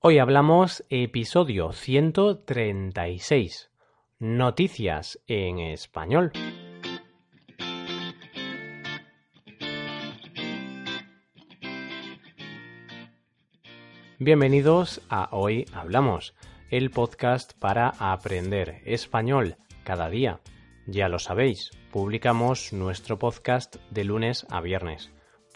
Hoy hablamos episodio 136. Noticias en español. Bienvenidos a Hoy Hablamos, el podcast para aprender español cada día. Ya lo sabéis, publicamos nuestro podcast de lunes a viernes.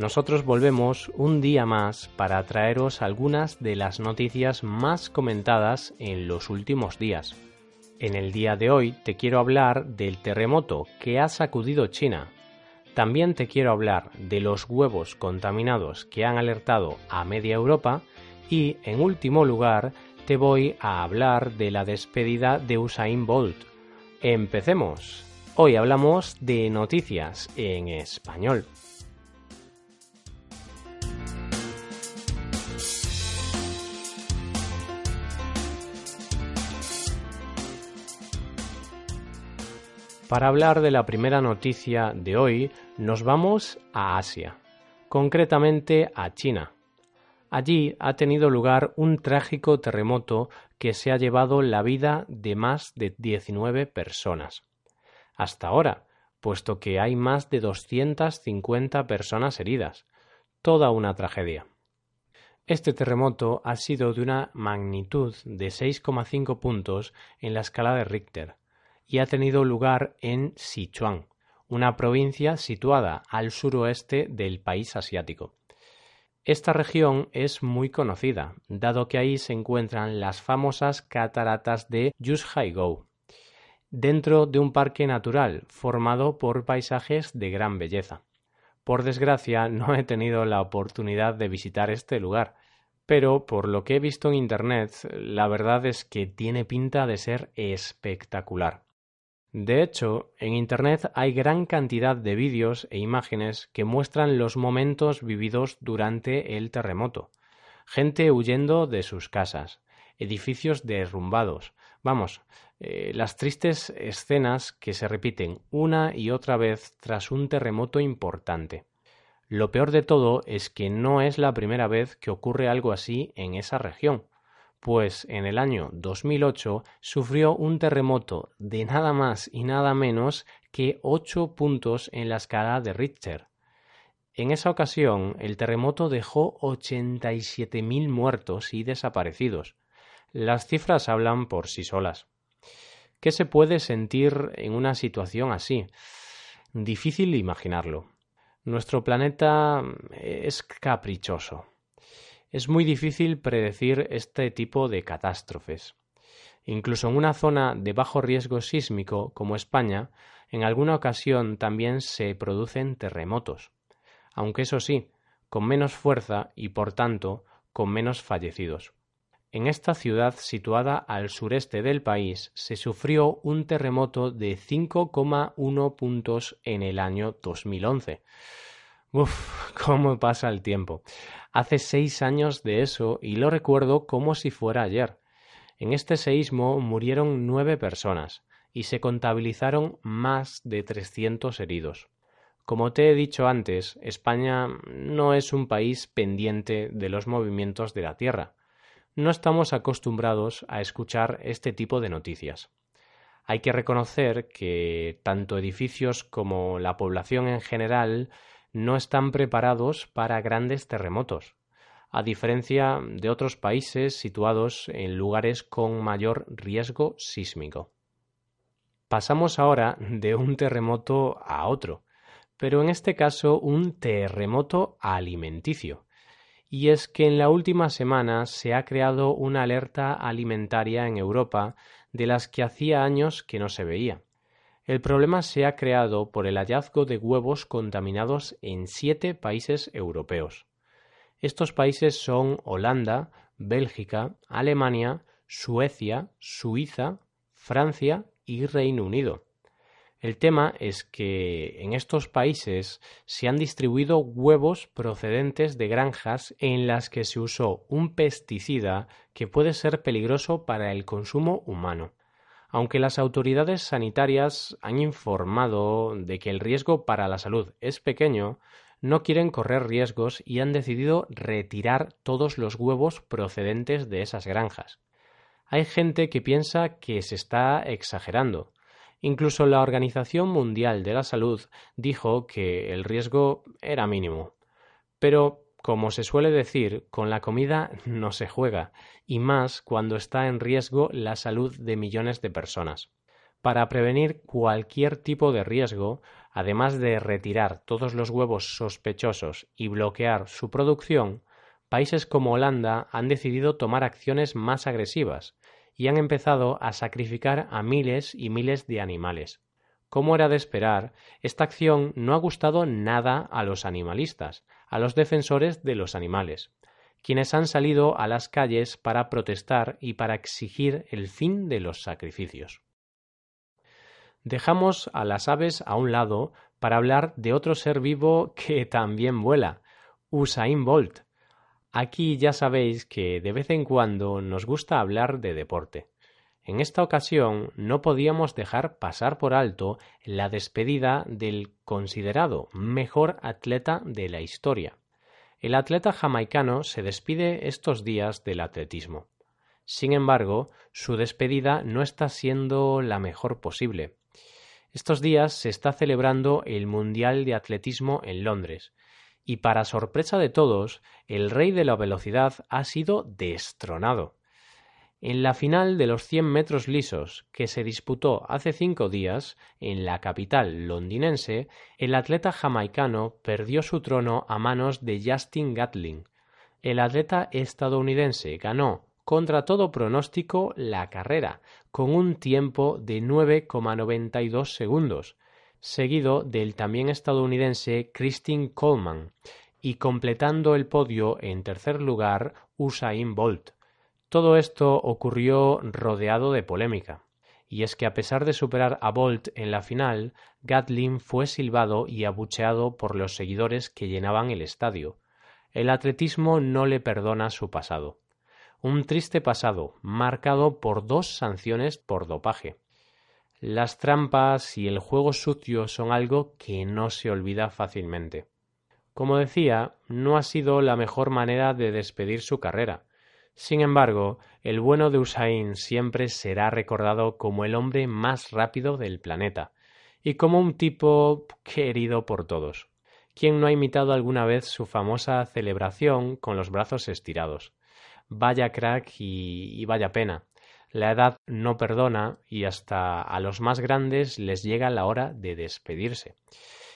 Nosotros volvemos un día más para traeros algunas de las noticias más comentadas en los últimos días. En el día de hoy te quiero hablar del terremoto que ha sacudido China. También te quiero hablar de los huevos contaminados que han alertado a media Europa y, en último lugar, te voy a hablar de la despedida de Usain Bolt. Empecemos. Hoy hablamos de noticias en español. Para hablar de la primera noticia de hoy, nos vamos a Asia, concretamente a China. Allí ha tenido lugar un trágico terremoto que se ha llevado la vida de más de 19 personas. Hasta ahora, puesto que hay más de 250 personas heridas. Toda una tragedia. Este terremoto ha sido de una magnitud de 6,5 puntos en la escala de Richter, y ha tenido lugar en Sichuan, una provincia situada al suroeste del país asiático. Esta región es muy conocida, dado que ahí se encuentran las famosas cataratas de Yushaigou, dentro de un parque natural formado por paisajes de gran belleza. Por desgracia, no he tenido la oportunidad de visitar este lugar, pero por lo que he visto en Internet, la verdad es que tiene pinta de ser espectacular. De hecho, en Internet hay gran cantidad de vídeos e imágenes que muestran los momentos vividos durante el terremoto. Gente huyendo de sus casas, edificios derrumbados. Vamos, eh, las tristes escenas que se repiten una y otra vez tras un terremoto importante. Lo peor de todo es que no es la primera vez que ocurre algo así en esa región pues en el año 2008 sufrió un terremoto de nada más y nada menos que 8 puntos en la escala de Richter. En esa ocasión, el terremoto dejó 87.000 muertos y desaparecidos. Las cifras hablan por sí solas. ¿Qué se puede sentir en una situación así? Difícil imaginarlo. Nuestro planeta es caprichoso. Es muy difícil predecir este tipo de catástrofes. Incluso en una zona de bajo riesgo sísmico como España, en alguna ocasión también se producen terremotos, aunque eso sí, con menos fuerza y por tanto con menos fallecidos. En esta ciudad situada al sureste del país se sufrió un terremoto de 5,1 puntos en el año 2011. Uf, cómo pasa el tiempo. Hace seis años de eso y lo recuerdo como si fuera ayer. En este seísmo murieron nueve personas y se contabilizaron más de 300 heridos. Como te he dicho antes, España no es un país pendiente de los movimientos de la Tierra. No estamos acostumbrados a escuchar este tipo de noticias. Hay que reconocer que tanto edificios como la población en general no están preparados para grandes terremotos, a diferencia de otros países situados en lugares con mayor riesgo sísmico. Pasamos ahora de un terremoto a otro, pero en este caso un terremoto alimenticio. Y es que en la última semana se ha creado una alerta alimentaria en Europa de las que hacía años que no se veía. El problema se ha creado por el hallazgo de huevos contaminados en siete países europeos. Estos países son Holanda, Bélgica, Alemania, Suecia, Suiza, Francia y Reino Unido. El tema es que en estos países se han distribuido huevos procedentes de granjas en las que se usó un pesticida que puede ser peligroso para el consumo humano. Aunque las autoridades sanitarias han informado de que el riesgo para la salud es pequeño, no quieren correr riesgos y han decidido retirar todos los huevos procedentes de esas granjas. Hay gente que piensa que se está exagerando, Incluso la Organización Mundial de la Salud dijo que el riesgo era mínimo. Pero, como se suele decir, con la comida no se juega, y más cuando está en riesgo la salud de millones de personas. Para prevenir cualquier tipo de riesgo, además de retirar todos los huevos sospechosos y bloquear su producción, países como Holanda han decidido tomar acciones más agresivas, y han empezado a sacrificar a miles y miles de animales. Como era de esperar, esta acción no ha gustado nada a los animalistas, a los defensores de los animales, quienes han salido a las calles para protestar y para exigir el fin de los sacrificios. Dejamos a las aves a un lado para hablar de otro ser vivo que también vuela, Usain Bolt, Aquí ya sabéis que de vez en cuando nos gusta hablar de deporte. En esta ocasión no podíamos dejar pasar por alto la despedida del considerado mejor atleta de la historia. El atleta jamaicano se despide estos días del atletismo. Sin embargo, su despedida no está siendo la mejor posible. Estos días se está celebrando el Mundial de Atletismo en Londres, y para sorpresa de todos, el rey de la velocidad ha sido destronado. En la final de los 100 metros lisos, que se disputó hace cinco días en la capital londinense, el atleta jamaicano perdió su trono a manos de Justin Gatling. El atleta estadounidense ganó contra todo pronóstico la carrera, con un tiempo de 9,92 segundos, seguido del también estadounidense Christine Coleman y completando el podio en tercer lugar Usain Bolt. Todo esto ocurrió rodeado de polémica. Y es que a pesar de superar a Bolt en la final, Gatlin fue silbado y abucheado por los seguidores que llenaban el estadio. El atletismo no le perdona su pasado. Un triste pasado, marcado por dos sanciones por dopaje. Las trampas y el juego sucio son algo que no se olvida fácilmente. Como decía, no ha sido la mejor manera de despedir su carrera. Sin embargo, el bueno de Usain siempre será recordado como el hombre más rápido del planeta y como un tipo querido por todos. ¿Quién no ha imitado alguna vez su famosa celebración con los brazos estirados? Vaya crack y, y vaya pena. La edad no perdona y hasta a los más grandes les llega la hora de despedirse.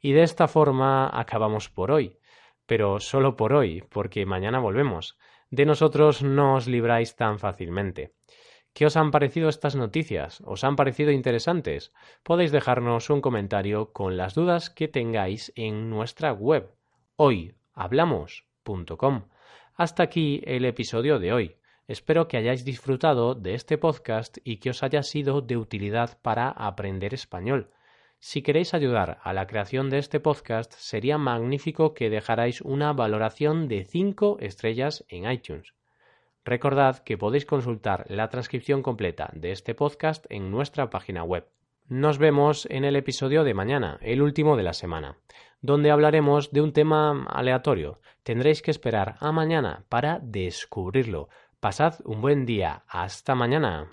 Y de esta forma acabamos por hoy, pero solo por hoy, porque mañana volvemos. De nosotros no os libráis tan fácilmente. ¿Qué os han parecido estas noticias? ¿Os han parecido interesantes? Podéis dejarnos un comentario con las dudas que tengáis en nuestra web hoyhablamos.com. Hasta aquí el episodio de hoy. Espero que hayáis disfrutado de este podcast y que os haya sido de utilidad para aprender español. Si queréis ayudar a la creación de este podcast, sería magnífico que dejarais una valoración de 5 estrellas en iTunes. Recordad que podéis consultar la transcripción completa de este podcast en nuestra página web. Nos vemos en el episodio de mañana, el último de la semana, donde hablaremos de un tema aleatorio. Tendréis que esperar a mañana para descubrirlo. Pasad un buen día. Hasta mañana.